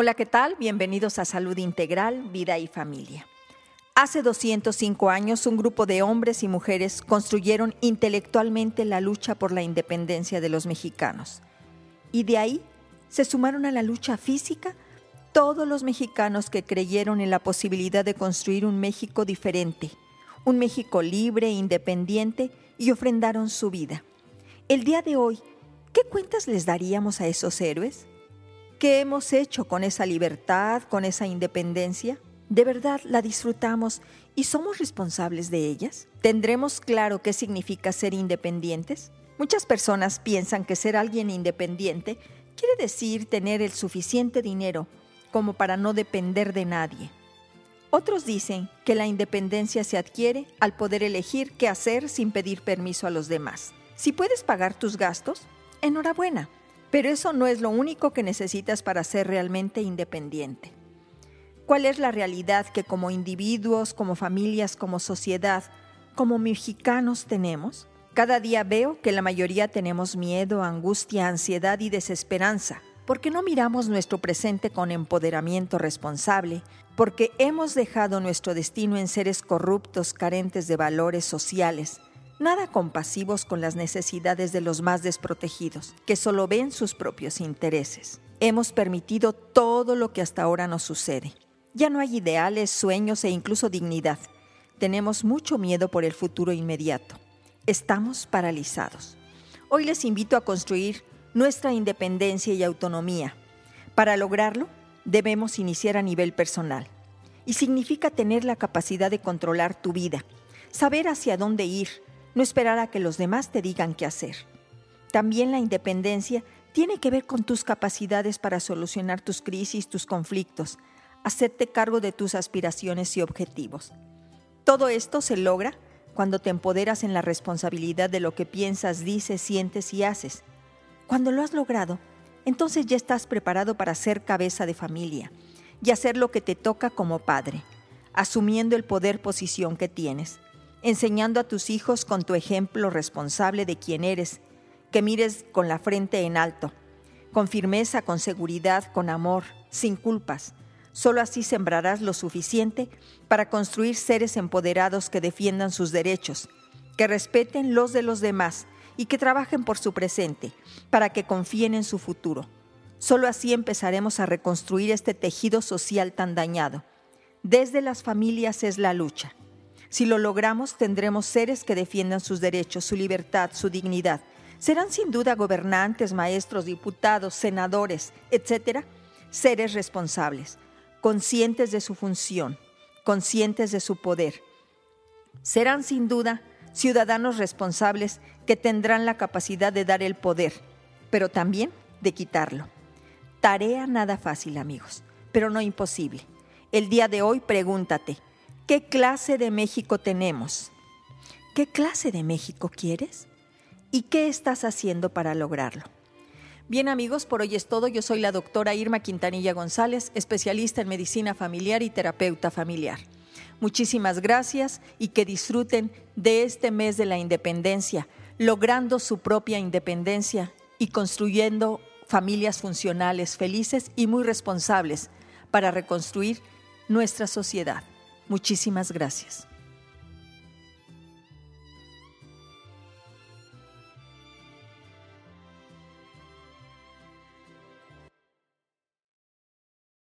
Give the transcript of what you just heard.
Hola, ¿qué tal? Bienvenidos a Salud Integral, Vida y Familia. Hace 205 años, un grupo de hombres y mujeres construyeron intelectualmente la lucha por la independencia de los mexicanos. Y de ahí se sumaron a la lucha física todos los mexicanos que creyeron en la posibilidad de construir un México diferente, un México libre independiente, y ofrendaron su vida. El día de hoy, ¿qué cuentas les daríamos a esos héroes? ¿Qué hemos hecho con esa libertad, con esa independencia? ¿De verdad la disfrutamos y somos responsables de ellas? ¿Tendremos claro qué significa ser independientes? Muchas personas piensan que ser alguien independiente quiere decir tener el suficiente dinero como para no depender de nadie. Otros dicen que la independencia se adquiere al poder elegir qué hacer sin pedir permiso a los demás. Si puedes pagar tus gastos, enhorabuena. Pero eso no es lo único que necesitas para ser realmente independiente. ¿Cuál es la realidad que como individuos, como familias, como sociedad, como mexicanos tenemos? Cada día veo que la mayoría tenemos miedo, angustia, ansiedad y desesperanza, porque no miramos nuestro presente con empoderamiento responsable, porque hemos dejado nuestro destino en seres corruptos, carentes de valores sociales, nada compasivos con las necesidades de los más desprotegidos, que solo ven sus propios intereses. Hemos permitido todo lo que hasta ahora nos sucede. Ya no hay ideales, sueños e incluso dignidad. Tenemos mucho miedo por el futuro inmediato. Estamos paralizados. Hoy les invito a construir nuestra independencia y autonomía. Para lograrlo, debemos iniciar a nivel personal. Y significa tener la capacidad de controlar tu vida, saber hacia dónde ir, no esperar a que los demás te digan qué hacer. También la independencia tiene que ver con tus capacidades para solucionar tus crisis, tus conflictos, hacerte cargo de tus aspiraciones y objetivos. Todo esto se logra cuando te empoderas en la responsabilidad de lo que piensas, dices, sientes y haces. Cuando lo has logrado, entonces ya estás preparado para ser cabeza de familia y hacer lo que te toca como padre, asumiendo el poder posición que tienes enseñando a tus hijos con tu ejemplo responsable de quién eres, que mires con la frente en alto, con firmeza, con seguridad, con amor, sin culpas. Solo así sembrarás lo suficiente para construir seres empoderados que defiendan sus derechos, que respeten los de los demás y que trabajen por su presente, para que confíen en su futuro. Solo así empezaremos a reconstruir este tejido social tan dañado. Desde las familias es la lucha. Si lo logramos, tendremos seres que defiendan sus derechos, su libertad, su dignidad. Serán sin duda gobernantes, maestros, diputados, senadores, etcétera, seres responsables, conscientes de su función, conscientes de su poder. Serán sin duda ciudadanos responsables que tendrán la capacidad de dar el poder, pero también de quitarlo. Tarea nada fácil, amigos, pero no imposible. El día de hoy pregúntate, ¿Qué clase de México tenemos? ¿Qué clase de México quieres? ¿Y qué estás haciendo para lograrlo? Bien amigos, por hoy es todo. Yo soy la doctora Irma Quintanilla González, especialista en medicina familiar y terapeuta familiar. Muchísimas gracias y que disfruten de este mes de la independencia, logrando su propia independencia y construyendo familias funcionales, felices y muy responsables para reconstruir nuestra sociedad. Muchísimas gracias.